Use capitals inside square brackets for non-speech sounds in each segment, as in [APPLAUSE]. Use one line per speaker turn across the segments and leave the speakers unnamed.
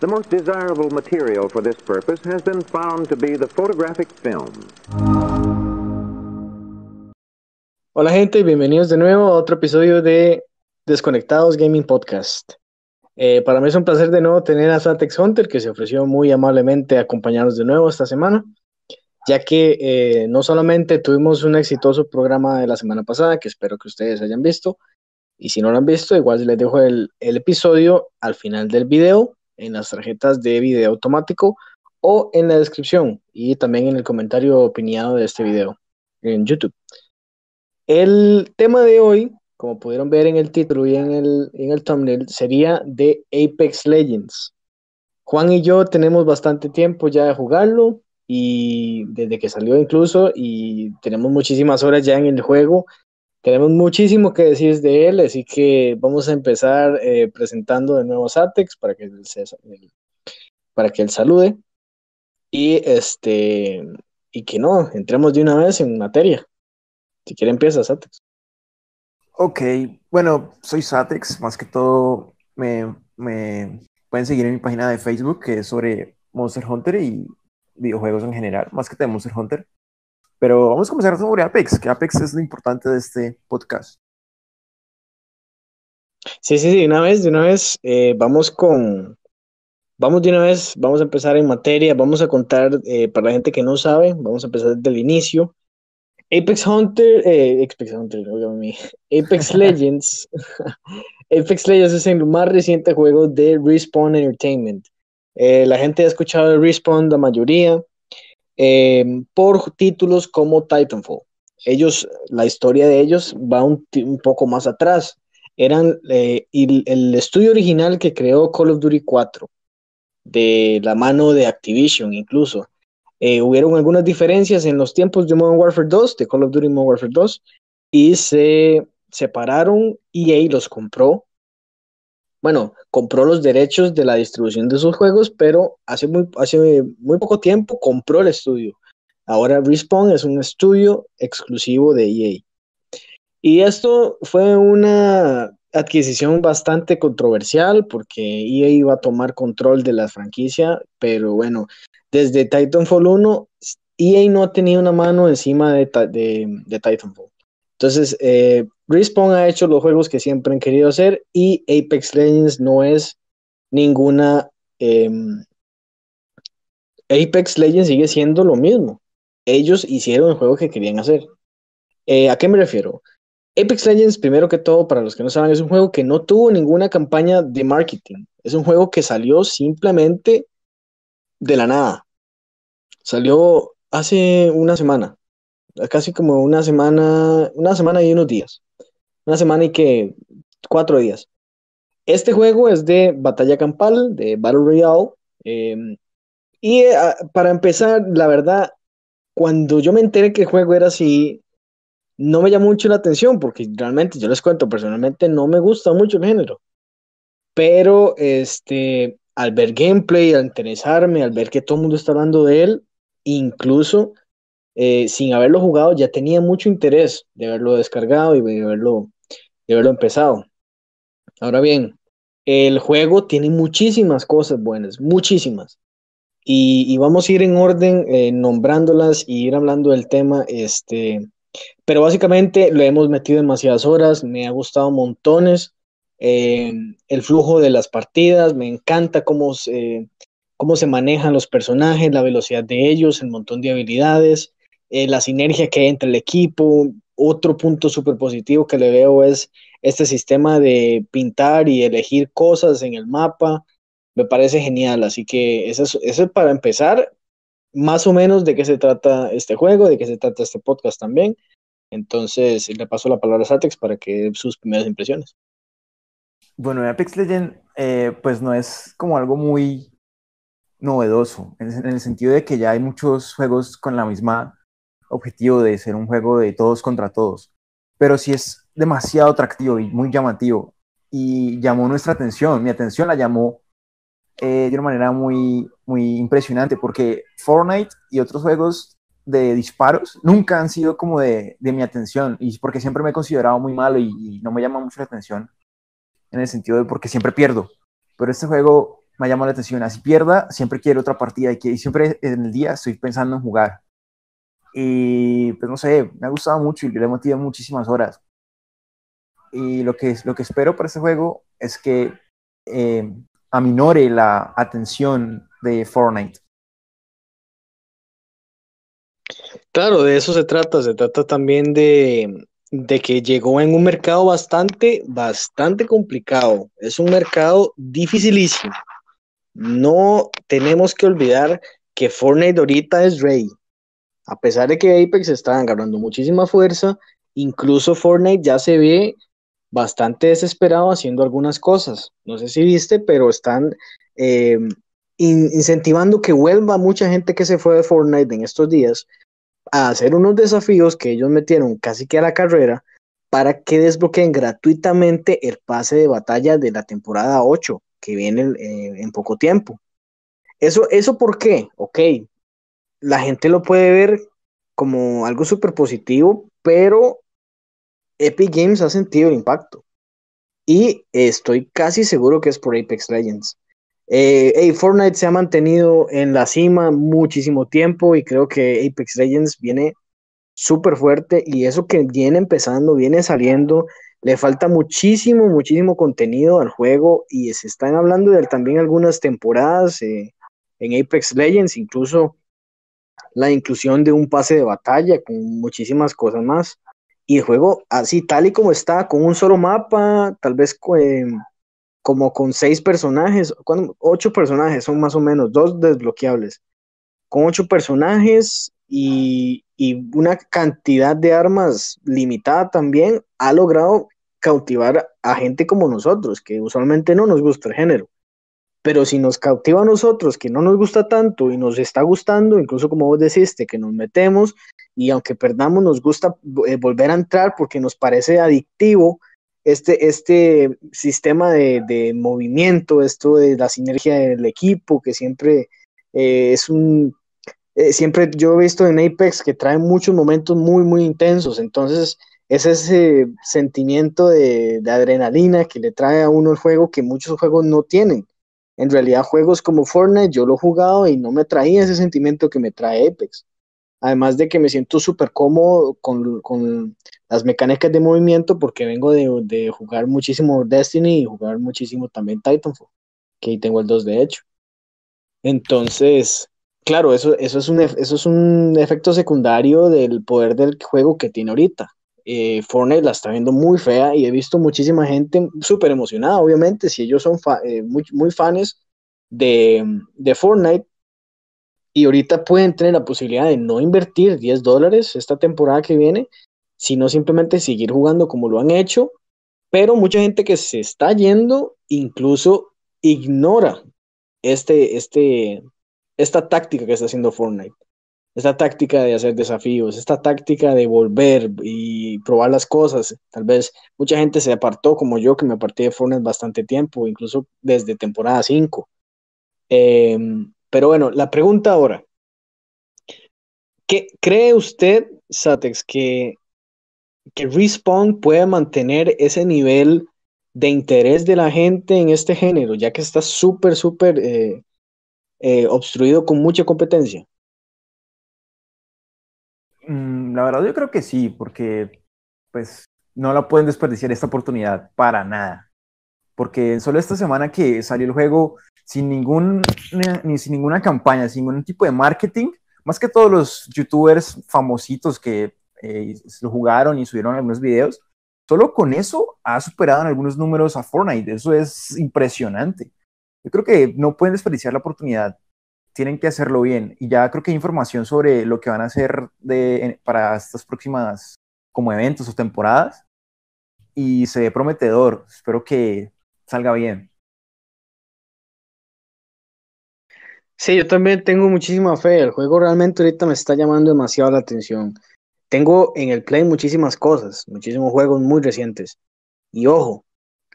The most desirable material for this purpose has been found to be the photographic film.
Hola gente, bienvenidos de nuevo a otro episodio de Desconectados Gaming Podcast. Eh, para mí es un placer de nuevo tener a Satex Hunter, que se ofreció muy amablemente a acompañarnos de nuevo esta semana, ya que eh, no solamente tuvimos un exitoso programa de la semana pasada, que espero que ustedes hayan visto, y si no lo han visto, igual les dejo el, el episodio al final del video, en las tarjetas de video automático o en la descripción y también en el comentario opinado de este video en YouTube. El tema de hoy como pudieron ver en el título y en el, en el thumbnail, sería de Apex Legends. Juan y yo tenemos bastante tiempo ya de jugarlo y desde que salió incluso y tenemos muchísimas horas ya en el juego. Tenemos muchísimo que decir de él, así que vamos a empezar eh, presentando de nuevo a Satex para que para que él salude y este y que no, entremos de una vez en materia. Si quiere empieza Satex.
Ok, bueno, soy Satex, más que todo me, pueden seguir en mi página de Facebook que es sobre Monster Hunter y videojuegos en general, más que de Monster Hunter. Pero vamos a comenzar sobre Apex, que Apex es lo importante de este podcast.
Sí, sí, sí, de una vez, de una vez, eh, vamos con, vamos de una vez, vamos a empezar en materia, vamos a contar, eh, para la gente que no sabe, vamos a empezar desde el inicio. Apex Hunter, eh, Apex Hunter, Apex [LAUGHS] Legends. [LAUGHS] Apex Legends es el más reciente juego de Respawn Entertainment. Eh, la gente ha escuchado de Respawn, la mayoría, em, por títulos como Titanfall. Ellos, la historia de ellos va un, poco más atrás. Eran eh, el estudio original que creó Call of Duty 4, de la mano de Activision incluso. Eh, hubieron algunas diferencias en los tiempos de Modern Warfare 2, de Call of Duty Modern Warfare 2, y se separaron, EA los compró. Bueno, compró los derechos de la distribución de sus juegos, pero hace muy, hace muy poco tiempo compró el estudio. Ahora Respawn es un estudio exclusivo de EA. Y esto fue una adquisición bastante controversial porque EA iba a tomar control de la franquicia, pero bueno, desde Titanfall 1, EA no tenido una mano encima de, de, Titanfall. Entonces, eh, Respawn ha hecho los juegos que siempre han querido hacer y Apex Legends no es ninguna... Em, Apex Legends sigue siendo lo mismo. Ellos hicieron el juego que querían hacer. Eh, ¿A qué me refiero? Apex Legends, primero que todo, para los que no saben, es un juego que no tuvo ninguna campaña de marketing. Es un juego que salió simplemente de la nada. Salió hace una semana, casi como una semana, una semana y unos días. Una semana y que cuatro días. Este juego es de batalla campal, de Battle Royale. Em, y eh, para empezar, la verdad, cuando yo me enteré que el juego era así, no me llamó mucho la atención, porque realmente, yo les cuento, personalmente no me gusta mucho el género. Pero este, al ver gameplay, al interesarme, al ver que todo el mundo está hablando de él, incluso eh, sin haberlo jugado, ya tenía mucho interés de haberlo descargado y de haberlo, de haberlo empezado. Ahora bien, el juego tiene muchísimas cosas buenas, muchísimas. Y, vamos a ir en orden eh, nombrándolas y ir hablando del tema. Este, pero básicamente lo hemos metido demasiadas horas, me ha gustado montones. Eh, el flujo de las partidas, me encanta cómo se, cómo se manejan los personajes, la velocidad de ellos, el montón de habilidades, eh, la sinergia que hay entre el equipo. Otro punto súper positivo que le veo es este sistema de pintar y elegir cosas en el mapa. Me parece genial, así que eso es, para empezar más o menos de qué se trata este juego, de qué se trata este podcast también. Entonces, le paso la palabra a Satex para que sus primeras impresiones.
Bueno, Apex Legend, eh, pues no es como algo muy novedoso, en, el sentido de que ya hay muchos juegos con la misma objetivo de ser un juego de todos contra todos, pero sí es demasiado atractivo y muy llamativo y llamó nuestra atención, mi atención la llamó eh, de una manera muy, muy impresionante porque Fortnite y otros juegos de disparos nunca han sido como de, de mi atención y porque siempre me he considerado muy malo y, no me llama mucho la atención en el sentido de porque siempre pierdo. Pero este juego me llama la atención. Así pierda, siempre quiero otra partida y, siempre en el día estoy pensando en jugar. Y pues no sé, me ha gustado mucho y le he metido muchísimas horas. Y lo que, lo que espero para este juego es que eh, aminore la atención de Fortnite.
Claro, de eso se trata. Se trata también de, de que llegó en un mercado bastante, bastante complicado. Es un mercado dificilísimo. No tenemos que olvidar que Fortnite ahorita es rey. A pesar de que Apex está agarrando muchísima fuerza, incluso Fortnite ya se ve bastante desesperado haciendo algunas cosas. No sé si viste, pero están eh, incentivando que vuelva mucha gente que se fue de Fortnite en estos días a hacer unos desafíos que ellos metieron casi que a la carrera para que desbloqueen gratuitamente el pase de batalla de la temporada 8 que viene eh, en poco tiempo. Eso, ¿Eso por qué? Ok, la gente lo puede ver como algo súper positivo, pero Epic Games ha sentido el impacto. Y estoy casi seguro que es por Apex Legends. Eh, Fortnite se ha mantenido en la cima muchísimo tiempo y creo que Apex Legends viene súper fuerte y eso que viene empezando, viene saliendo, le falta muchísimo, muchísimo contenido al juego y se están hablando de también algunas temporadas eh, en Apex Legends, incluso la inclusión de un pase de batalla con muchísimas cosas más. Y el juego así tal y como está, con un solo mapa, tal vez como con seis personajes, ocho personajes son más o menos, dos desbloqueables, con ocho personajes y, y una cantidad de armas limitada también, ha logrado cautivar a gente como nosotros, que usualmente no nos gusta el género. Pero si nos cautiva a nosotros, que no nos gusta tanto y nos está gustando, incluso como vos deciste, que nos metemos y aunque perdamos, nos gusta eh, volver a entrar porque nos parece adictivo este, este sistema de, movimiento, esto de la sinergia del equipo, que siempre eh, es un... Eh, siempre yo he visto en Apex que trae muchos momentos muy, muy intensos, entonces es ese sentimiento de, de adrenalina que le trae a uno el juego que muchos juegos no tienen en realidad juegos como Fortnite yo lo he jugado y no me traía ese sentimiento que me trae Apex. Además de que me siento súper cómodo con, las mecánicas de movimiento porque vengo de, jugar muchísimo Destiny y jugar muchísimo también Titanfall, que ahí tengo el 2 de hecho. Entonces, claro, eso, eso, es un, eso es un efecto secundario del poder del juego que tiene ahorita eh, Fortnite la está viendo muy fea y he visto muchísima gente súper emocionada, obviamente, si ellos son eh, muy, muy fans de, de, Fortnite y ahorita pueden tener la posibilidad de no invertir 10 dólares esta temporada que viene, sino simplemente seguir jugando como lo han hecho, pero mucha gente que se está yendo incluso ignora este, este, esta táctica que está haciendo Fortnite esta táctica de hacer desafíos, esta táctica de volver y probar las cosas. Tal vez mucha gente se apartó, como yo, que me aparté de Fortnite bastante tiempo, incluso desde temporada 5. Em, pero bueno, la pregunta ahora. ¿Qué, ¿Cree usted, Satex, que, que Respawn puede mantener ese nivel de interés de la gente en este género, ya que está súper, súper eh, eh, obstruido con mucha competencia?
La verdad yo creo que sí, porque pues no la pueden desperdiciar esta oportunidad para nada. Porque solo esta semana que salió el juego sin ningún ni sin ninguna campaña, sin ningún tipo de marketing, más que todos los youtubers famositos que eh, lo jugaron y subieron algunos videos, solo con eso ha superado en algunos números a Fortnite. Eso es impresionante. Yo creo que no pueden desperdiciar la oportunidad tienen que hacerlo bien. Y ya creo que hay información sobre lo que van a hacer de, para estas próximas como eventos o temporadas. Y se ve prometedor. Espero que salga bien.
Sí, yo también tengo muchísima fe. El juego realmente ahorita me está llamando demasiado la atención. Tengo en el Play muchísimas cosas, muchísimos juegos muy recientes. Y ojo,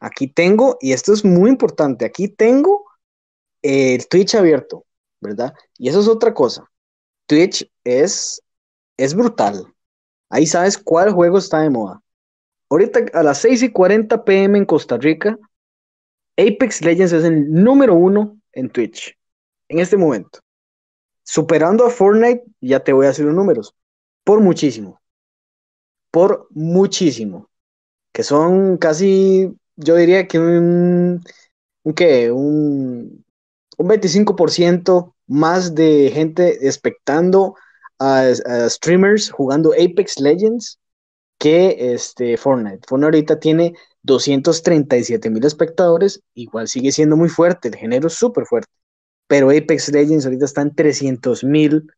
aquí tengo, y esto es muy importante, aquí tengo el Twitch abierto. ¿Verdad? Y eso es otra cosa. Twitch es, es brutal. Ahí sabes cuál juego está de moda. Ahorita a las 6 y 40 pm en Costa Rica, Apex Legends es el número uno en Twitch. En este momento. Superando a Fortnite, ya te voy a hacer los números. Por muchísimo. Por muchísimo. Que son casi, yo diría que un, un, ¿qué? un, un 25% más de gente expectando a, streamers jugando Apex Legends que este Fortnite. Fortnite ahorita tiene 237 mil espectadores, igual sigue siendo muy fuerte, el género es súper fuerte, pero Apex Legends ahorita está en 300 mil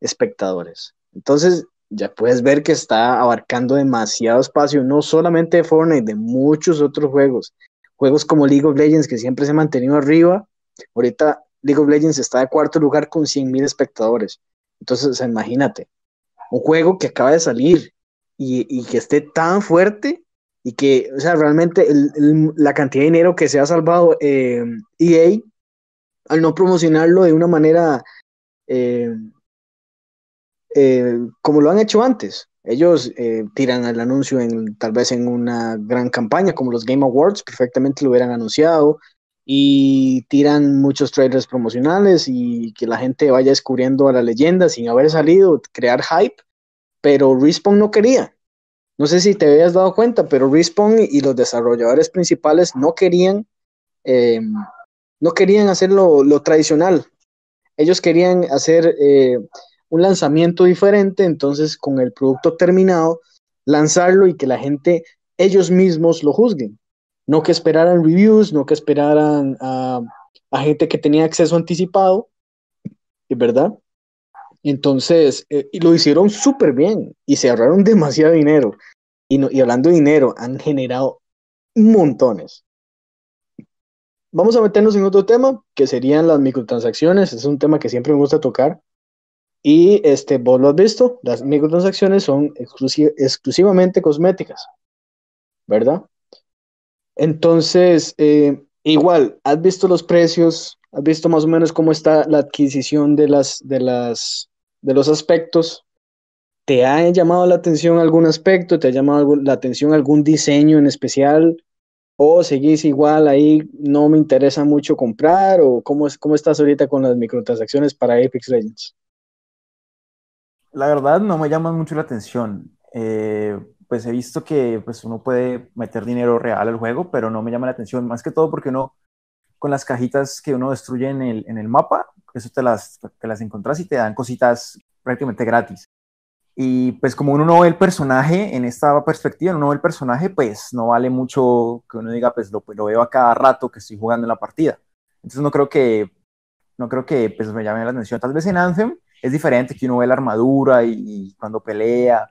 espectadores. Entonces, ya puedes ver que está abarcando demasiado espacio, no solamente de Fortnite, de muchos otros juegos. Juegos como League of Legends, que siempre se ha mantenido arriba, ahorita League of Legends está de cuarto lugar con 100 mil espectadores. Entonces, imagínate, un juego que acaba de salir y, que esté tan fuerte y que, o sea, realmente la cantidad de dinero que se ha salvado EA eh, e al no promocionarlo de una manera eh, eh, como lo han hecho antes. Ellos tiran el anuncio en, tal vez en una gran campaña como los Game Awards, perfectamente lo hubieran anunciado, y tiran muchos trailers promocionales y que la gente vaya descubriendo a la leyenda sin haber salido, crear hype, pero Respawn no quería. No sé si te habías dado cuenta, pero Respawn y los desarrolladores principales no querían, eh, no querían hacer lo, tradicional. Ellos querían hacer eh, un lanzamiento diferente, entonces con el producto terminado, lanzarlo y que la gente, ellos mismos lo juzguen no que esperaran reviews, no que esperaran a, gente que tenía acceso anticipado, ¿verdad? Entonces, eh, lo hicieron súper bien y se ahorraron demasiado dinero. Y, y hablando de dinero, han generado montones. Vamos a meternos en otro tema, que serían las microtransacciones. Es un tema que siempre me gusta tocar. Y este, vos lo has visto, las microtransacciones son exclusivamente cosméticas, ¿verdad? Entonces, eh, igual, ¿has visto los precios? ¿Has visto más o menos cómo está la adquisición de las, de las, de los aspectos? ¿Te ha llamado la atención algún aspecto? ¿Te ha llamado la atención algún diseño en especial? ¿O seguís igual ahí, no me interesa mucho comprar? ¿O cómo, cómo estás ahorita con las microtransacciones para Apex Legends?
La verdad no me llama mucho la atención. Eh, pues he visto que pues uno puede meter dinero real al juego, pero no me llama la atención, más que todo porque uno con las cajitas que uno destruye en el, en el mapa, eso te las, te las encontrás y te dan cositas prácticamente gratis. Y pues como uno no ve el personaje en esta perspectiva, uno no ve el personaje, pues no vale mucho que uno diga, pues lo, lo veo a cada rato que estoy jugando en la partida. Entonces no creo que, no creo que pues me llame la atención. Tal vez en Anthem es diferente, que uno ve la armadura y, y cuando pelea,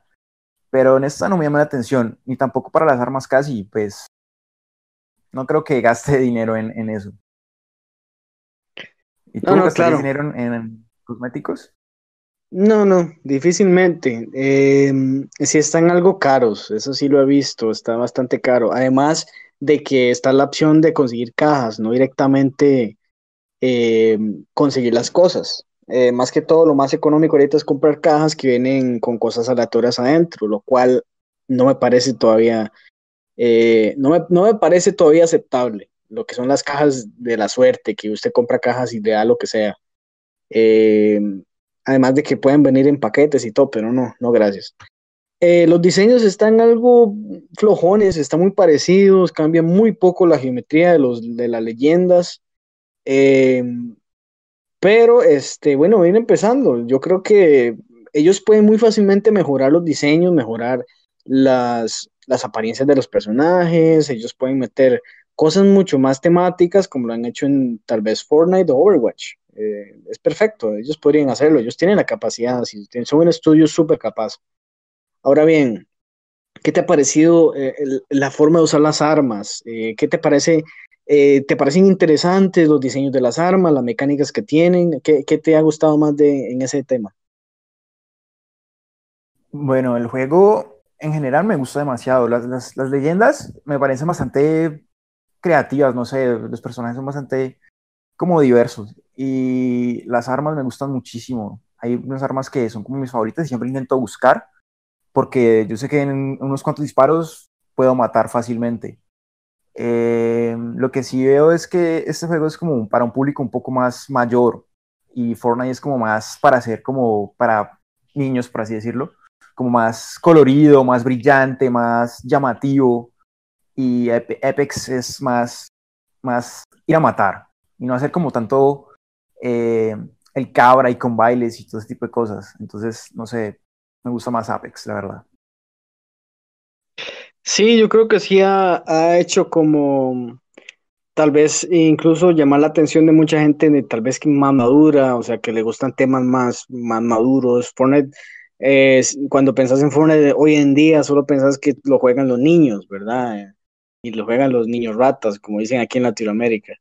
pero en esta no me llama la atención, ni tampoco para las armas casi, pues no creo que gaste [LAUGHS] dinero en, eso. ¿Y tú no, no dinero en, cosméticos?
No, no, difícilmente. Em, si están algo caros, eso sí lo he visto, está bastante caro. Además de que está la opción de conseguir cajas, no directamente em, conseguir las cosas. Eh, más que todo, lo más económico ahorita es comprar cajas que vienen con cosas aleatorias adentro, lo cual no me parece todavía, eh, no, me, no, me, parece todavía aceptable. Lo que son las cajas de la suerte, que usted compra cajas y le da lo que sea. Eh, además de que pueden venir en paquetes y todo, pero no, no, gracias. los diseños están algo flojones, están muy parecidos, cambian muy poco la geometría de, los, de las leyendas. Pero, este, bueno, viene empezando. Yo creo que ellos pueden muy fácilmente mejorar los diseños, mejorar las, las apariencias de los personajes, ellos pueden meter cosas mucho más temáticas como lo han hecho en tal vez Fortnite o Overwatch. Eh, es perfecto, ellos podrían hacerlo, ellos tienen la capacidad, son un estudio súper capaz. Ahora bien, ¿qué te ha parecido eh, la forma de usar las armas? Eh, ¿Qué te parece eh, ¿Te parecen interesantes los diseños de las armas, las mecánicas que tienen? ¿Qué, te ha gustado más de, en ese tema?
Bueno, el juego en general me gusta demasiado. Las, leyendas me parecen bastante creativas, no sé, los personajes son bastante como diversos. Y las armas me gustan muchísimo. Hay unas armas que son como mis favoritas y siempre intento buscar porque yo sé que en unos cuantos disparos puedo matar fácilmente. Eh, lo que sí veo es que este juego es como para un público un poco más mayor y Fortnite es como más para hacer como para niños, por así decirlo, como más colorido, más brillante, más llamativo y Apex es más, más ir a matar y no hacer como tanto eh, el cabra y con bailes y todo ese tipo de cosas. Entonces, no sé, me gusta más Apex, la verdad.
Sí, yo creo que sí ha, hecho como tal vez incluso llamar la atención de mucha gente de tal vez que más madura, o sea, que le gustan temas más, más maduros. Fortnite, cuando pensás en Fortnite hoy en día, solo pensás que lo juegan los niños, ¿verdad? Y lo juegan los niños ratas, como dicen aquí en Latinoamérica.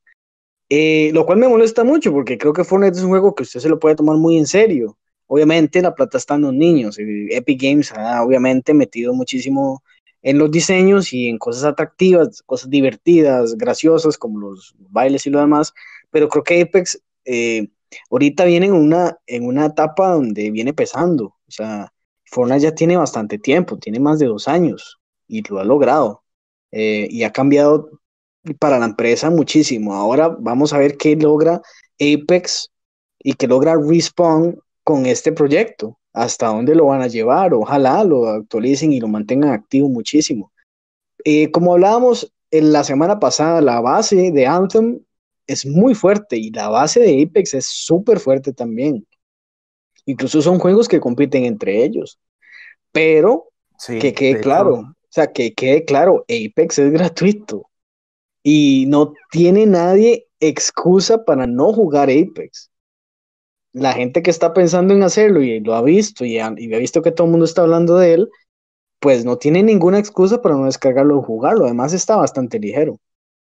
Eh, lo cual me molesta mucho porque creo que Fortnite es un juego que usted se lo puede tomar muy en serio. Obviamente la plata está en los niños. Epic Games ha obviamente metido muchísimo en los diseños y en cosas atractivas, cosas divertidas, graciosas, como los bailes y lo demás, pero creo que Apex eh, ahorita viene en una, en una etapa donde viene pesando, o sea, Fortnite ya tiene bastante tiempo, tiene más de dos años y lo ha logrado. Eh, y ha cambiado para la empresa muchísimo. Ahora vamos a ver qué logra Apex y qué logra Respawn con este proyecto hasta dónde lo van a llevar. Ojalá lo actualicen y lo mantengan activo muchísimo. Eh, como hablábamos en la semana pasada, la base de Anthem es muy fuerte y la base de Apex es súper fuerte también. Incluso son juegos que compiten entre ellos. Pero que quede claro, o sea, que quede claro, Apex es gratuito y no tiene nadie excusa para no jugar Apex la gente que está pensando en hacerlo y lo ha visto y ha, visto que todo el mundo está hablando de él, pues no tiene ninguna excusa para no descargarlo o jugarlo. Además está bastante ligero,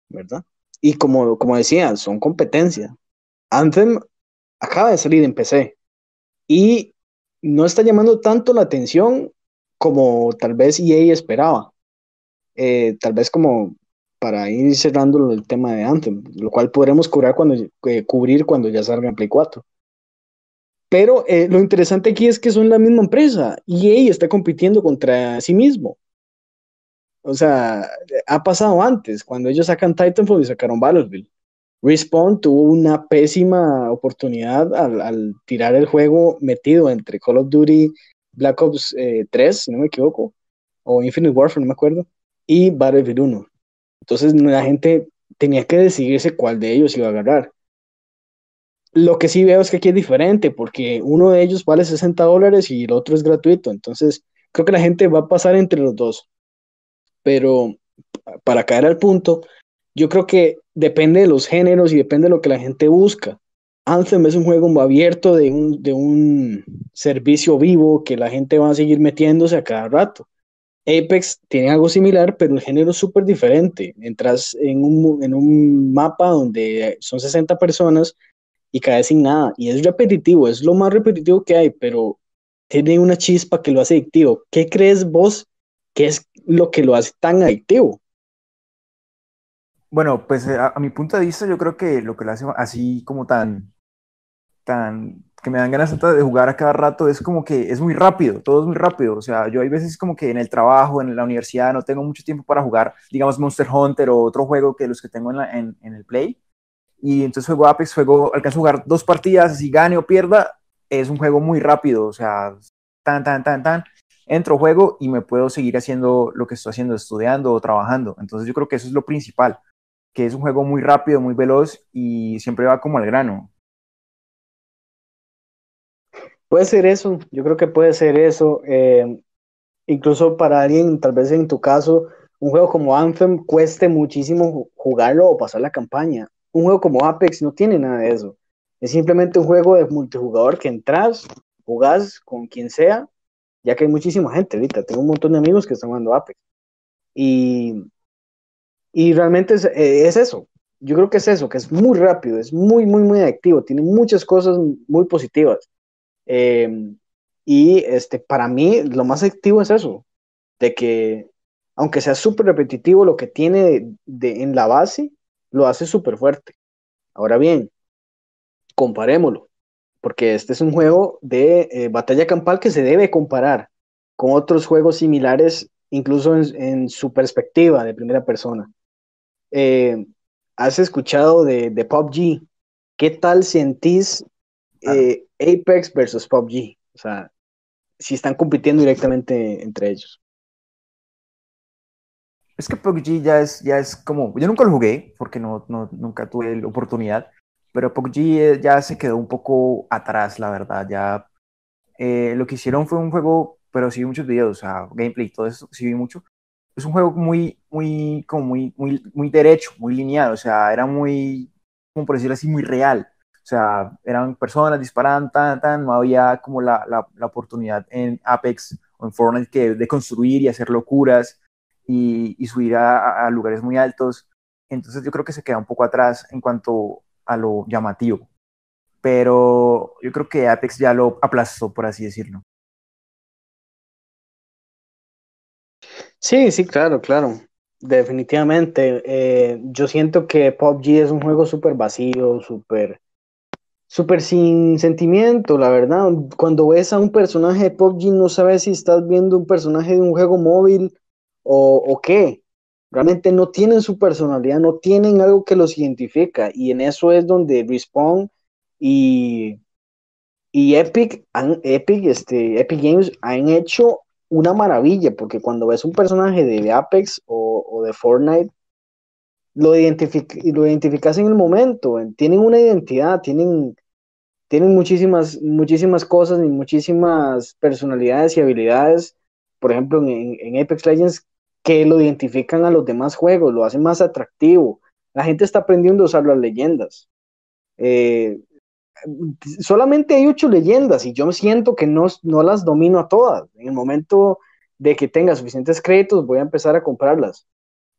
¿verdad? Y como, decía, son competencia. Anthem acaba de salir en PC y no está llamando tanto la atención como tal vez EA esperaba. Eh, tal vez como para ir cerrando el tema de Anthem, lo cual podremos cubrir cuando, eh, cubrir cuando ya salga en Play 4. Pero eh, lo interesante aquí es que son la misma empresa y EA está compitiendo contra sí mismo. O sea, ha pasado antes, cuando ellos sacan Titanfall y sacaron Battlefield. Respawn tuvo una pésima oportunidad al, tirar el juego metido entre Call of Duty Black Ops 3, eh, si no me equivoco, o Infinite Warfare, no me acuerdo, y Battlefield 1. Entonces la gente tenía que decidirse cuál de ellos iba a agarrar. Lo que sí veo es que aquí es diferente, porque uno de ellos vale 60 dólares y el otro es gratuito. Entonces, creo que la gente va a pasar entre los dos. Pero para caer al punto, yo creo que depende de los géneros y depende de lo que la gente busca. Anthem es un juego abierto de un, de un servicio vivo que la gente va a seguir metiéndose a cada rato. Apex tiene algo similar, pero el género es súper diferente. Entras en un, en un mapa donde son 60 personas y cae sin nada. Y es repetitivo, es lo más repetitivo que hay, pero tiene una chispa que lo hace adictivo. ¿Qué crees vos que es lo que lo hace tan adictivo?
Bueno, pues eh, a, mi punto de vista yo creo que lo que lo hace así como tan, tan, que me dan ganas de jugar a cada rato es como que es muy rápido, todo es muy rápido. O sea, yo hay veces como que en el trabajo, en la universidad, no tengo mucho tiempo para jugar, digamos, Monster Hunter o otro juego que los que tengo en, en el Play y entonces juego Apex, juego, alcanzo a jugar dos partidas, si gane o pierda, es un juego muy rápido, o sea, tan, tan, tan, tan, entro, juego y me puedo seguir haciendo lo que estoy haciendo, estudiando o trabajando. Entonces yo creo que eso es lo principal, que es un juego muy rápido, muy veloz y siempre va como al grano.
Puede ser eso, yo creo que puede ser eso. Eh, incluso para alguien, tal vez en tu caso, un juego como Anthem cueste muchísimo jugarlo o pasar la campaña un juego como Apex no tiene nada de eso. Es simplemente un juego de multijugador que entras, jugás con quien sea, ya que hay muchísima gente ahorita. Tengo un montón de amigos que están jugando Apex. Y, y realmente es, eh, es, eso. Yo creo que es eso, que es muy rápido, es muy, muy, muy activo, tiene muchas cosas muy positivas. Em, y este, para mí lo más activo es eso, de que aunque sea súper repetitivo, lo que tiene de, en la base lo hace súper fuerte. Ahora bien, comparémoslo, porque este es un juego de eh, batalla campal que se debe comparar con otros juegos similares, incluso en, su perspectiva de primera persona. eh, has escuchado de, de PUBG. ¿Qué tal sentís eh, Apex versus PUBG? O sea, si están compitiendo directamente entre ellos.
Es que PUBG ya es, ya es como, yo nunca lo jugué porque no, no nunca tuve la oportunidad, pero PUBG eh, ya se quedó un poco atrás, la verdad, ya eh, lo que hicieron fue un juego, pero sí vi muchos videos, o sea, gameplay, todo eso, sí vi mucho. Es un juego muy, muy, como muy, muy, muy derecho, muy lineal, o sea, era muy, como por decirlo así, muy real. O sea, eran personas disparando, tan, tan, no había como la, la, la oportunidad en Apex o en Fortnite que de construir y hacer locuras y, y subir a, lugares muy altos. Entonces yo creo que se queda un poco atrás en cuanto a lo llamativo. Pero yo creo que Apex ya lo aplastó, por así decirlo.
Sí, sí, claro, claro. Definitivamente. Eh, yo siento que PUBG es un juego súper vacío, súper súper sin sentimiento, la verdad. Cuando ves a un personaje de no sabes si estás viendo un personaje de un juego móvil o, qué. Realmente no tienen su personalidad, no tienen algo que los identifica. Y en eso es donde Respawn y, y Epic, han, Epic, este, Epic Games han hecho una maravilla, porque cuando ves un personaje de Apex o, o de Fortnite, lo, identific lo identificas en el momento, tienen una identidad, tienen, tienen muchísimas, muchísimas cosas y muchísimas personalidades y habilidades, por ejemplo, en, en, Apex Legends, que lo identifican a los demás juegos, lo hacen más atractivo. La gente está aprendiendo a usar las leyendas. Eh, solamente hay ocho leyendas y yo siento que no, no las domino a todas. En el momento de que tenga suficientes créditos, voy a empezar a comprarlas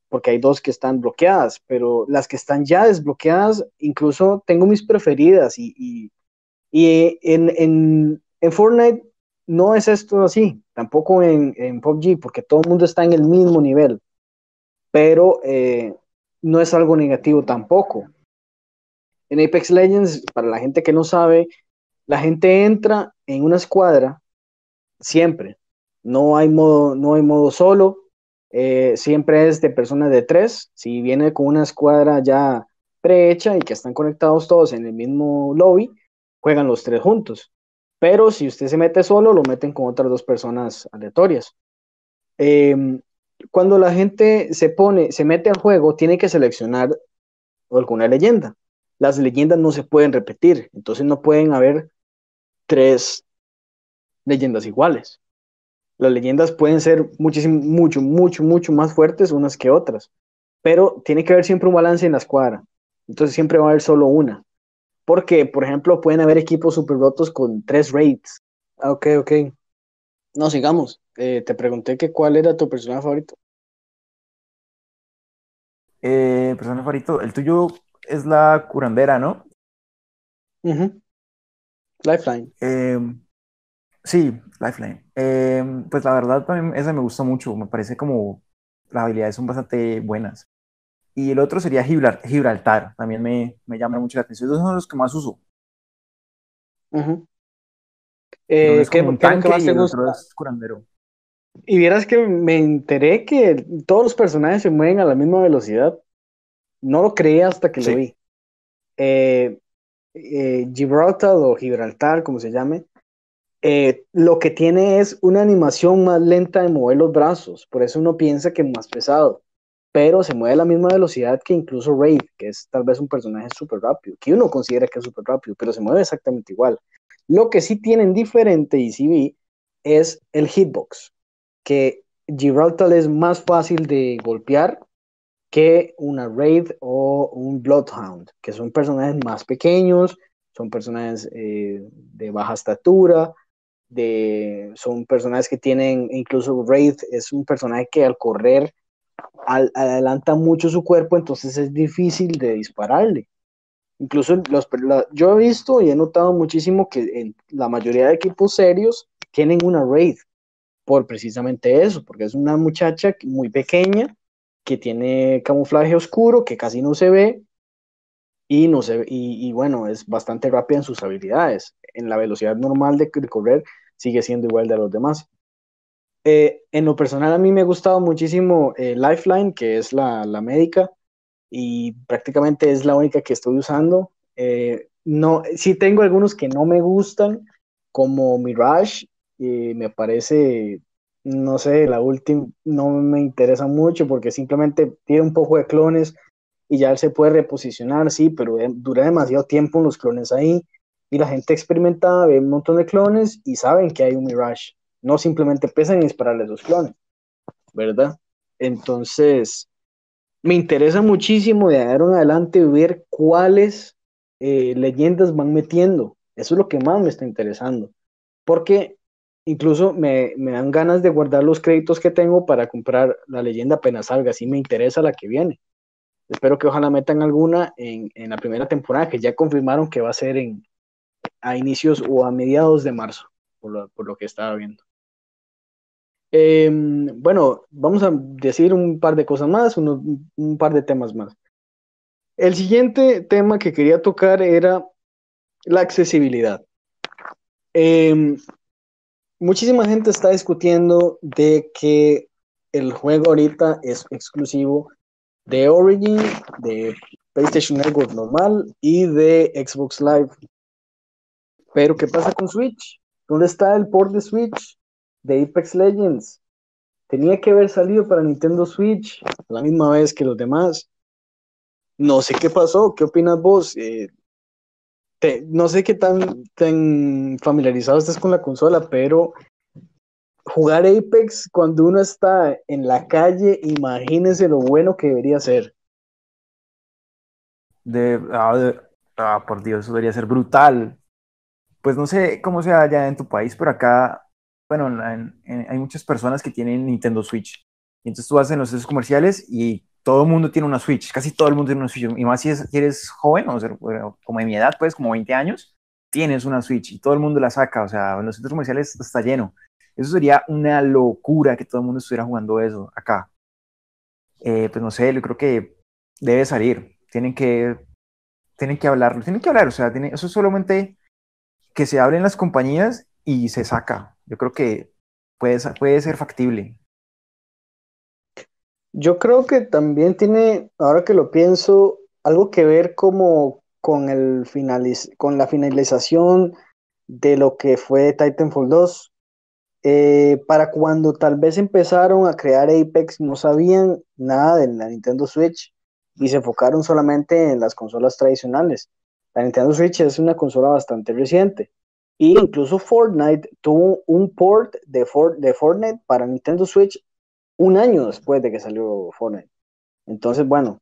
porque hay dos que están bloqueadas, pero las que están ya desbloqueadas, incluso tengo mis preferidas y, y, y en, en, en, Fortnite no es esto así, tampoco en, en PUBG, porque todo el mundo está en el mismo nivel, pero eh, no es algo negativo tampoco. En Apex Legends, para la gente que no sabe, la gente entra en una escuadra siempre. No hay modo, no hay modo solo, eh, siempre es de personas de tres. Si viene con una escuadra ya prehecha y que están conectados todos en el mismo lobby, juegan los tres juntos. Pero si usted se mete solo, lo meten con otras dos personas aleatorias. Eh, cuando la gente se pone, se mete al juego, tiene que seleccionar alguna leyenda. Las leyendas no se pueden repetir, entonces no pueden haber tres leyendas iguales las leyendas pueden ser muchísimo, mucho, mucho, mucho más fuertes unas que otras, pero tiene que haber siempre un balance en la escuadra. Entonces siempre va a haber solo una. Porque, por ejemplo, pueden haber equipos super rotos con tres raids. Ah, ok, ok. No, sigamos. Eh, te pregunté que cuál era tu personaje favorito.
Eh, personaje favorito, el tuyo es la curandera, ¿no?
Uh -huh. Lifeline.
Eh, Sí, Lifeline. Eh, pues la verdad también esa me gustó mucho, me parece como las habilidades son bastante buenas. Y el otro sería Gibraltar, también me, me llama mucho la atención. Esos son los que más uso.
Uh -huh. eh, ¿qué,
un
¿qué,
tanque y el
gusta?
otro es curandero.
Y vieras que me enteré que todos los personajes se mueven a la misma velocidad. No lo creía hasta que
Sí.
lo vi. Eh, eh, Gibraltar o Gibraltar, como se llame, eh, lo que tiene es una animación más lenta de mover los brazos, por eso uno piensa que es más pesado, pero se mueve a la misma velocidad que incluso Raid, que es tal vez un personaje súper rápido, que uno considera que es súper rápido, pero se mueve exactamente igual. Lo que sí tienen diferente, y sí vi, es el hitbox, que Gibraltar es más fácil de golpear que una Raid o un Bloodhound, que son personajes más pequeños, son personajes eh, de baja estatura, de, son personajes que tienen, incluso Wraith es un personaje que al correr al, adelanta mucho su cuerpo, entonces es difícil de dispararle. Incluso los, la, yo he visto y he notado muchísimo que en la mayoría de equipos serios tienen una Wraith por precisamente eso, porque es una muchacha muy pequeña que tiene camuflaje oscuro, que casi no se ve, y, no se, y, y, bueno, es bastante rápida en sus habilidades. En la velocidad normal de correr sigue siendo igual de los demás. Eh, en lo personal a mí me ha gustado muchísimo eh, Lifeline, que es la, la médica, y prácticamente es la única que estoy usando. Eh, no, sí tengo algunos que no me gustan, como Mirage, y me parece, no sé, la última no me interesa mucho porque simplemente tiene un poco de clones y ya él se puede reposicionar, sí, pero dura demasiado tiempo los clones ahí y la gente experimentada ve un montón de clones y saben que hay un Mirage. No simplemente pesan y dispararle los clones, ¿verdad? Entonces, me interesa muchísimo de ahora en adelante ver cuáles eh, leyendas van metiendo. Eso es lo que más me está interesando. Porque incluso me, me, dan ganas de guardar los créditos que tengo para comprar la leyenda apenas salga. Así me interesa la que viene. Espero que ojalá metan alguna en, en la primera temporada, que ya confirmaron que va a ser en, a inicios o a mediados de marzo, por lo, por lo que estaba viendo. Em, bueno, vamos a decir un par de cosas más, un par de temas más. El siguiente tema que quería tocar era la accesibilidad. Em, muchísima gente está discutiendo de que el juego ahorita es exclusivo de Origin, de PlayStation Network normal y de Xbox Live. Pero ¿qué pasa con Switch? ¿Dónde está el port de Switch de Apex Legends? Tenía que haber salido para Nintendo Switch a la misma vez que los demás. No sé qué pasó, ¿qué opinas vos? Eh, no sé qué tan, tan familiarizado estás con la consola, pero jugar Apex cuando uno está en la calle, imagínense lo bueno que debería ser.
De, ah, ah, por Dios, eso debería ser brutal pues no sé cómo sea allá en tu país, pero acá, bueno, hay muchas personas que tienen Nintendo Switch. Y entonces tú vas en los centros comerciales y todo el mundo tiene una Switch, casi todo el mundo tiene una Switch. Y más si, eres joven, o sea, como de mi edad, pues como 20 años, tienes una Switch y todo el mundo la saca. O sea, en los centros comerciales está lleno. Eso sería una locura que todo el mundo estuviera jugando eso acá. Eh, pues no sé, yo creo que debe salir. Tienen que, tienen que hablarlo, tienen que hablar. O sea, eso solamente que se abren las compañías y se saca. Yo creo que puede, puede ser factible.
Yo creo que también tiene, ahora que lo pienso, algo que ver como con, el con la finalización de lo que fue Titanfall 2. Eh, para cuando tal vez empezaron a crear Apex, no sabían nada de la Nintendo Switch y se enfocaron solamente en las consolas tradicionales. La Nintendo Switch es una consola bastante reciente. Y incluso Fortnite tuvo un port de, de Fortnite para Nintendo Switch un año después de que salió Fortnite. Entonces, bueno,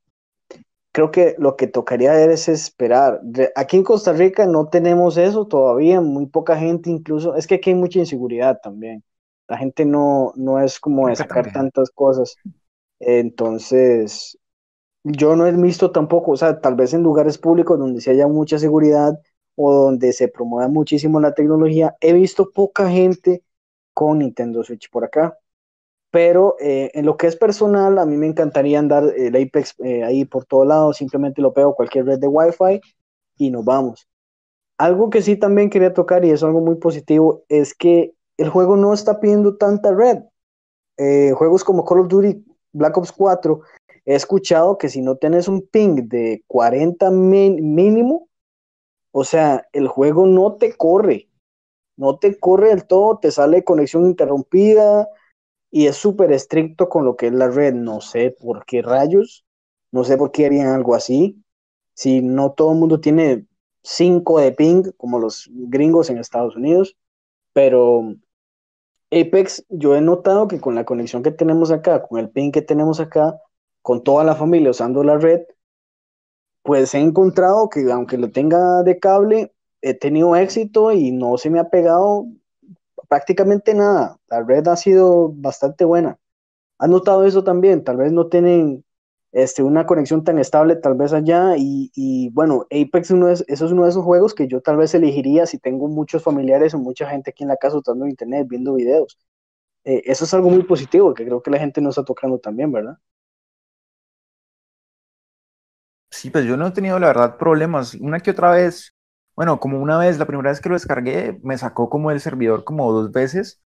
creo que lo que tocaría es esperar. Aquí en Costa Rica no tenemos eso todavía, muy poca gente incluso, es que aquí hay mucha inseguridad también. La gente no, no es como de sacar tantas cosas. Entonces, yo no he visto tampoco, o sea, tal vez en lugares públicos donde sí haya mucha seguridad o donde se promueva muchísimo la tecnología, he visto poca gente con Nintendo Switch por acá. Pero eh, en lo que es personal, a mí me encantaría andar el Apex eh, ahí por todo lado, simplemente lo pego cualquier red de Wi-Fi y nos vamos. Algo que sí también quería tocar y es algo muy positivo es que el juego no está pidiendo tanta red. Eh, juegos como Call of Duty Black Ops 4 he escuchado que si no tienes un ping de 40 mínimo, o sea, el juego no te corre, no te corre del todo, te sale conexión interrumpida y es súper estricto con lo que es la red. No sé por qué rayos, no sé por qué harían algo así. Si no todo el mundo tiene 5 de ping, como los gringos en Estados Unidos, pero Apex, yo he notado que con la conexión que tenemos acá, con el ping que tenemos acá, con toda la familia usando la red, pues he encontrado que aunque lo tenga de cable, he tenido éxito y no se me ha pegado prácticamente nada. La red ha sido bastante buena. ¿Has notado eso también? Tal vez no tienen este, una conexión tan estable tal vez allá y, bueno, Apex uno es, eso es uno de esos juegos que yo tal vez elegiría si tengo muchos familiares o mucha gente aquí en la casa usando internet, viendo videos. Eh, eso es algo muy positivo que creo que la gente nos está tocando también, ¿verdad?
Sí, pues yo no he tenido la verdad problemas. Una que otra vez, bueno, como una vez, la primera vez que lo descargué, me sacó como el servidor como dos veces,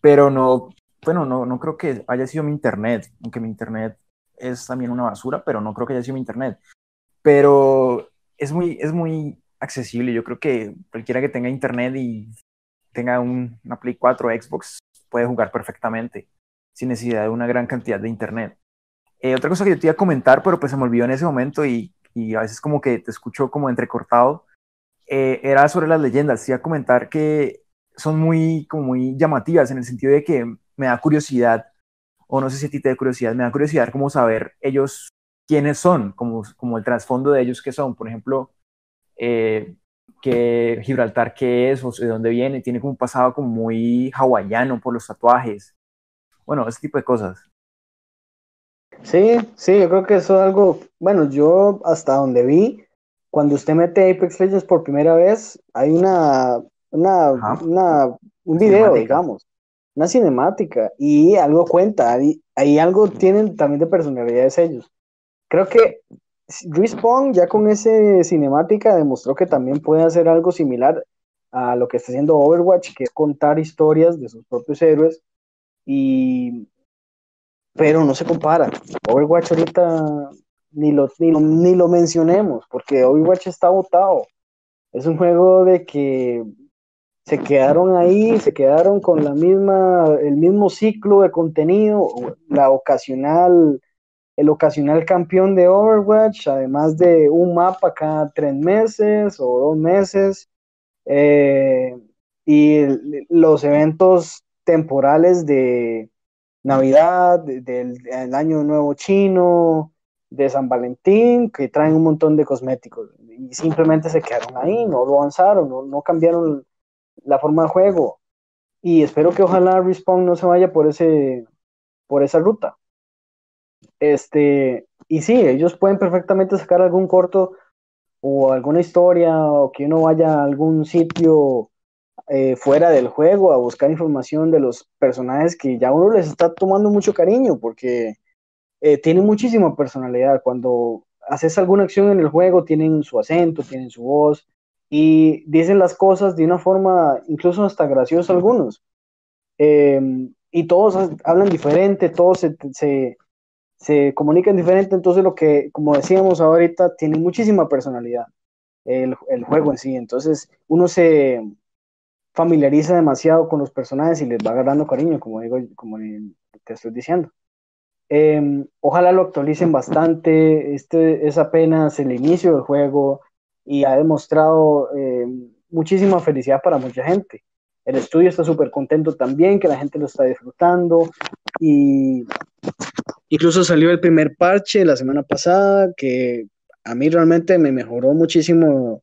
pero no, bueno, no, no creo que haya sido mi internet, aunque mi internet es también una basura, pero no creo que haya sido internet. Pero es muy, es muy accesible. Yo creo que cualquiera que tenga internet y tenga un, una Play 4 o Xbox puede jugar perfectamente sin necesidad de una gran cantidad de internet. Eh, otra cosa que yo te iba a comentar, pero pues se me olvidó en ese momento y, a veces como que te escucho como entrecortado, eh, era sobre las leyendas. Te iba a comentar que son muy, como muy llamativas en el sentido de que me da curiosidad, o no sé si a ti te da curiosidad, me da curiosidad como saber ellos quiénes son, como, como el trasfondo de ellos que son. Por ejemplo, eh, que Gibraltar qué es o de dónde viene, tiene como un pasado como muy hawaiano por los tatuajes. Bueno, ese tipo de cosas.
Sí, sí, yo creo que eso es algo, bueno, yo hasta donde vi, cuando usted mete Apex Legends por primera vez, hay una, una, una un video, digamos, una cinemática, y algo cuenta, ahí, ahí algo tienen también de personalidades ellos. Creo que Respawn ya con ese cinemática demostró que también puede hacer algo similar a lo que está haciendo Overwatch, que es contar historias de sus propios héroes, y pero no se compara. Overwatch ahorita ni lo, ni lo, mencionemos, porque Overwatch está votado. Es un juego de que se quedaron ahí, se quedaron con la misma, el mismo ciclo de contenido, la ocasional, el ocasional campeón de Overwatch, además de un mapa cada tres meses o dos meses, eh, y los eventos temporales de, Navidad, del, Año Nuevo Chino, de San Valentín, que traen un montón de cosméticos y simplemente se quedaron ahí, no lo avanzaron, no, cambiaron la forma de juego. Y espero que ojalá Respawn no se vaya por ese por esa ruta. Este, y sí, ellos pueden perfectamente sacar algún corto o alguna historia o que uno vaya a algún sitio eh, fuera del juego a buscar información de los personajes que ya uno les está tomando mucho cariño porque eh, tienen muchísima personalidad. Cuando haces alguna acción en el juego, tienen su acento, tienen su voz y dicen las cosas de una forma incluso hasta graciosa algunos. Em, y todos hablan diferente, todos se, se, se, comunican diferente, entonces lo que, como decíamos ahorita, tiene muchísima personalidad el, el juego en sí. Entonces uno se, familiariza demasiado con los personajes y les va agarrando cariño, como digo, como te estoy diciendo. Em, ojalá lo actualicen bastante. Este es apenas el inicio del juego y ha demostrado em, muchísima felicidad para mucha gente. El estudio está súper contento también, que la gente lo está disfrutando y incluso salió el primer parche la semana pasada que a mí realmente me mejoró muchísimo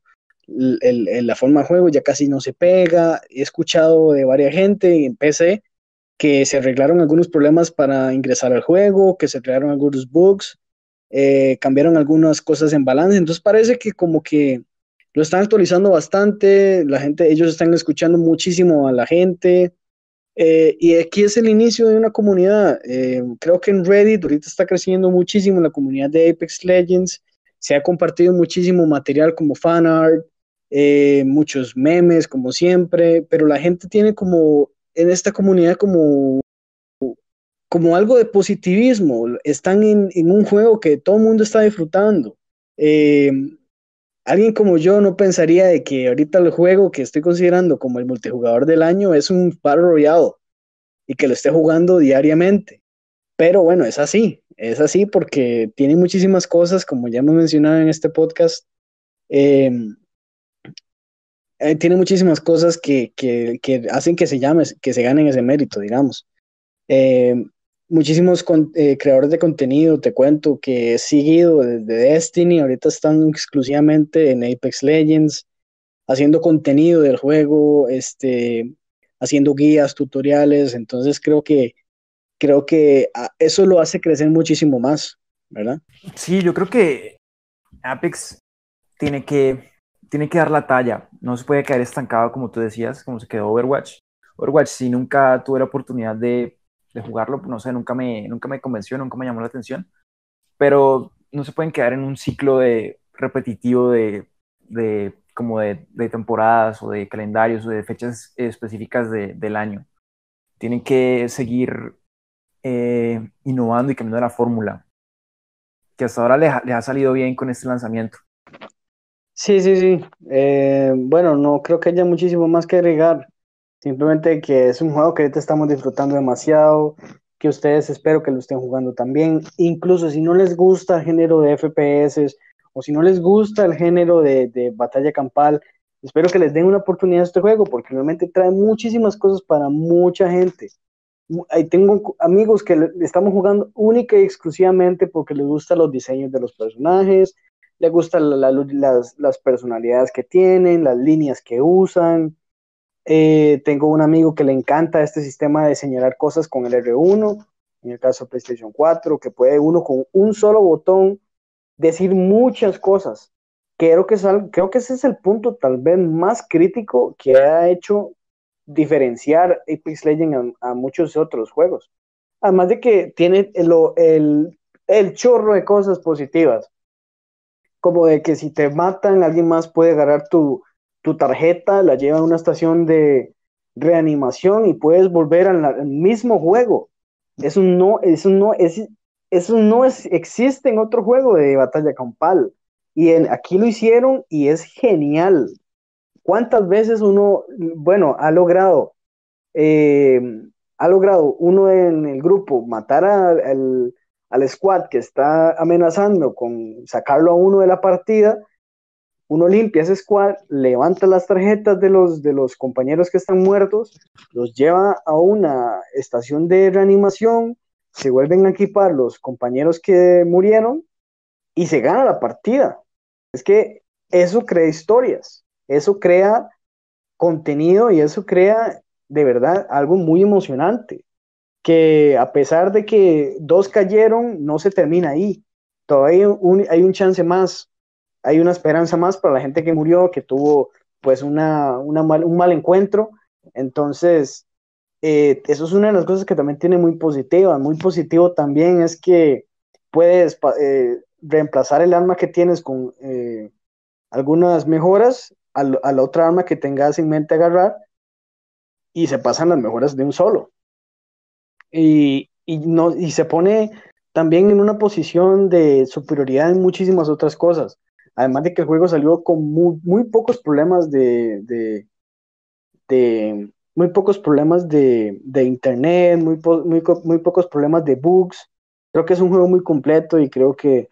la forma de juego ya casi no se pega. He escuchado de varias gente en PC que se arreglaron algunos problemas para ingresar al juego, que se arreglaron algunos bugs, eh, cambiaron algunas cosas en balance. Entonces parece que como que lo están actualizando bastante, la gente, ellos están escuchando muchísimo a la gente. Eh, y aquí es el inicio de una comunidad. Eh, creo que en Reddit ahorita está creciendo muchísimo la comunidad de Apex Legends. Se ha compartido muchísimo material como fan art, eh, muchos memes, como siempre, pero la gente tiene como en esta comunidad como, como algo de positivismo. Están en, un juego que todo el mundo está disfrutando. Eh, alguien como yo no pensaría de que ahorita el juego que estoy considerando como el multijugador del año es un Battle Royale y que lo esté jugando diariamente. Pero bueno, es así, es así porque tiene muchísimas cosas, como ya hemos mencionado en este podcast, eh, eh, tiene muchísimas cosas que, hacen que se llame, que se ganen ese mérito, digamos. Eh, muchísimos eh, creadores de contenido, te cuento, que he seguido desde Destiny, ahorita están exclusivamente en Apex Legends, haciendo contenido del juego, este, haciendo guías, tutoriales, entonces creo que, creo que ah, eso lo hace crecer muchísimo más, ¿verdad?
Sí, yo creo que Apex tiene que tiene que dar la talla, no se puede quedar estancado como tú decías, como se quedó Overwatch. Overwatch si nunca tuve la oportunidad de, de, jugarlo, no sé, nunca me, nunca me convenció, nunca me llamó la atención, pero no se pueden quedar en un ciclo de repetitivo de, como de, temporadas o de calendarios o de fechas específicas de, del año. Tienen que seguir eh, innovando y cambiando la fórmula. que hasta ahora les, ha salido bien con este lanzamiento.
Sí, sí, sí. Eh, bueno, no creo que haya muchísimo más que agregar. Simplemente que es un juego que ahorita estamos disfrutando demasiado, que ustedes espero que lo estén jugando también. Incluso si no les gusta el género de FPS o si no les gusta el género de, de batalla campal, espero que les den una oportunidad a este juego porque realmente trae muchísimas cosas para mucha gente. Ahí tengo amigos que le, estamos jugando única y exclusivamente porque les gustan los diseños de los personajes, les gustan las, personalidades que tienen, las líneas que usan, eh, tengo un amigo que le encanta este sistema de señalar cosas con el R1, en el caso de PlayStation 4, que puede uno con un solo botón decir muchas cosas. Creo que, creo que ese es el punto tal vez más crítico que ha hecho diferenciar Apex Legends a, muchos otros juegos. Además de que tiene el, el chorro de cosas positivas, como de que si te matan, alguien más puede agarrar tu, tu tarjeta, la lleva a una estación de reanimación y puedes volver al, mismo juego. Eso no, eso no, es, eso no es, existe en otro juego de batalla campal. Y aquí lo hicieron y es genial. ¿Cuántas veces uno, bueno, ha logrado, eh, ha logrado uno en el grupo matar al, al squad que está amenazando con sacarlo a uno de la partida uno limpia ese squad, levanta las tarjetas de los, de los compañeros que están muertos, los lleva a una estación de reanimación, se vuelven a equipar los compañeros que murieron y se gana la partida. Es que eso crea historias, eso crea contenido y eso crea de verdad algo muy emocionante, que a pesar de que dos cayeron, no se termina ahí. Todavía hay un chance más hay una esperanza más para la gente que murió, que tuvo pues una, mal, un mal encuentro. Entonces, eh, eso es una de las cosas que también tiene muy positiva. Muy positivo también es que puedes eh, reemplazar el arma que tienes con eh, algunas mejoras a, la otra arma que tengas en mente agarrar y se pasan las mejoras de un solo. Y, y, no, y se pone también en una posición de superioridad en muchísimas otras cosas. Además de que el juego salió con muy, pocos problemas de, de, muy pocos problemas de, internet, muy, muy, pocos problemas de bugs. Creo que es un juego muy completo y creo que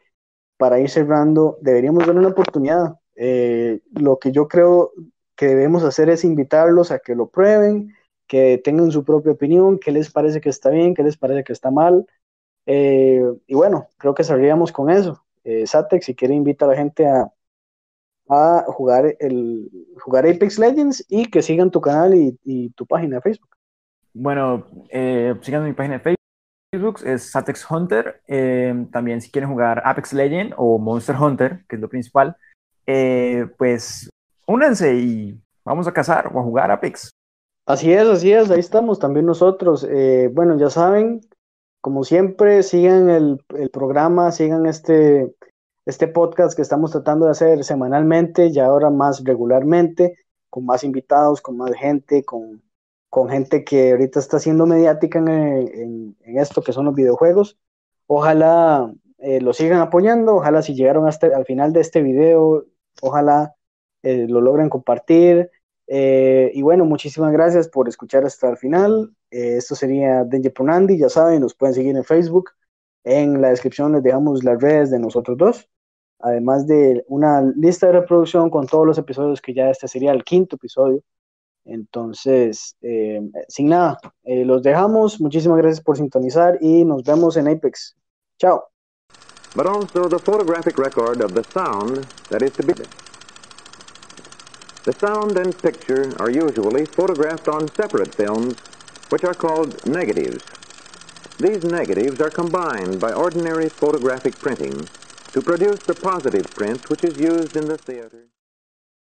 para ir cerrando deberíamos dar una oportunidad. Eh, lo que yo creo que debemos hacer es invitarlos a que lo prueben, que tengan su propia opinión, qué les parece que está bien, qué les parece que está mal. Eh, y bueno, creo que saldríamos con eso eh, Satex, si quiere invita a la gente a, jugar el jugar Apex Legends y que sigan tu canal y, tu página de Facebook.
Bueno, eh, sigan mi página de Facebook, es Satex Hunter. También si quieren jugar Apex Legends o Monster Hunter, que es lo principal, pues únanse y vamos a cazar o a jugar Apex.
Así es, así es, ahí estamos también nosotros. bueno, ya saben, como siempre, sigan el, programa, sigan este, este podcast que estamos tratando de hacer semanalmente y ahora más regularmente, con más invitados, con más gente, con, con gente que ahorita está siendo mediática en, esto que son los videojuegos. Ojalá eh, lo sigan apoyando, ojalá si llegaron hasta al final de este video, ojalá eh, lo logren compartir. Eh, y bueno, muchísimas gracias por escuchar hasta el final. Eh, esto sería Denje Punandi, ya saben, nos pueden seguir en Facebook. En la descripción les dejamos las redes de nosotros dos, además de una lista de reproducción con todos los episodios que ya este sería el quinto episodio. Entonces, eh, sin nada, eh, los dejamos. Muchísimas gracias por sintonizar y nos vemos en Apex. Chao.
But also the photographic record of the sound that is to be. The sound and picture are usually photographed on separate films which are called negatives. These negatives are combined by ordinary photographic printing to produce the positive print which is used in the theater.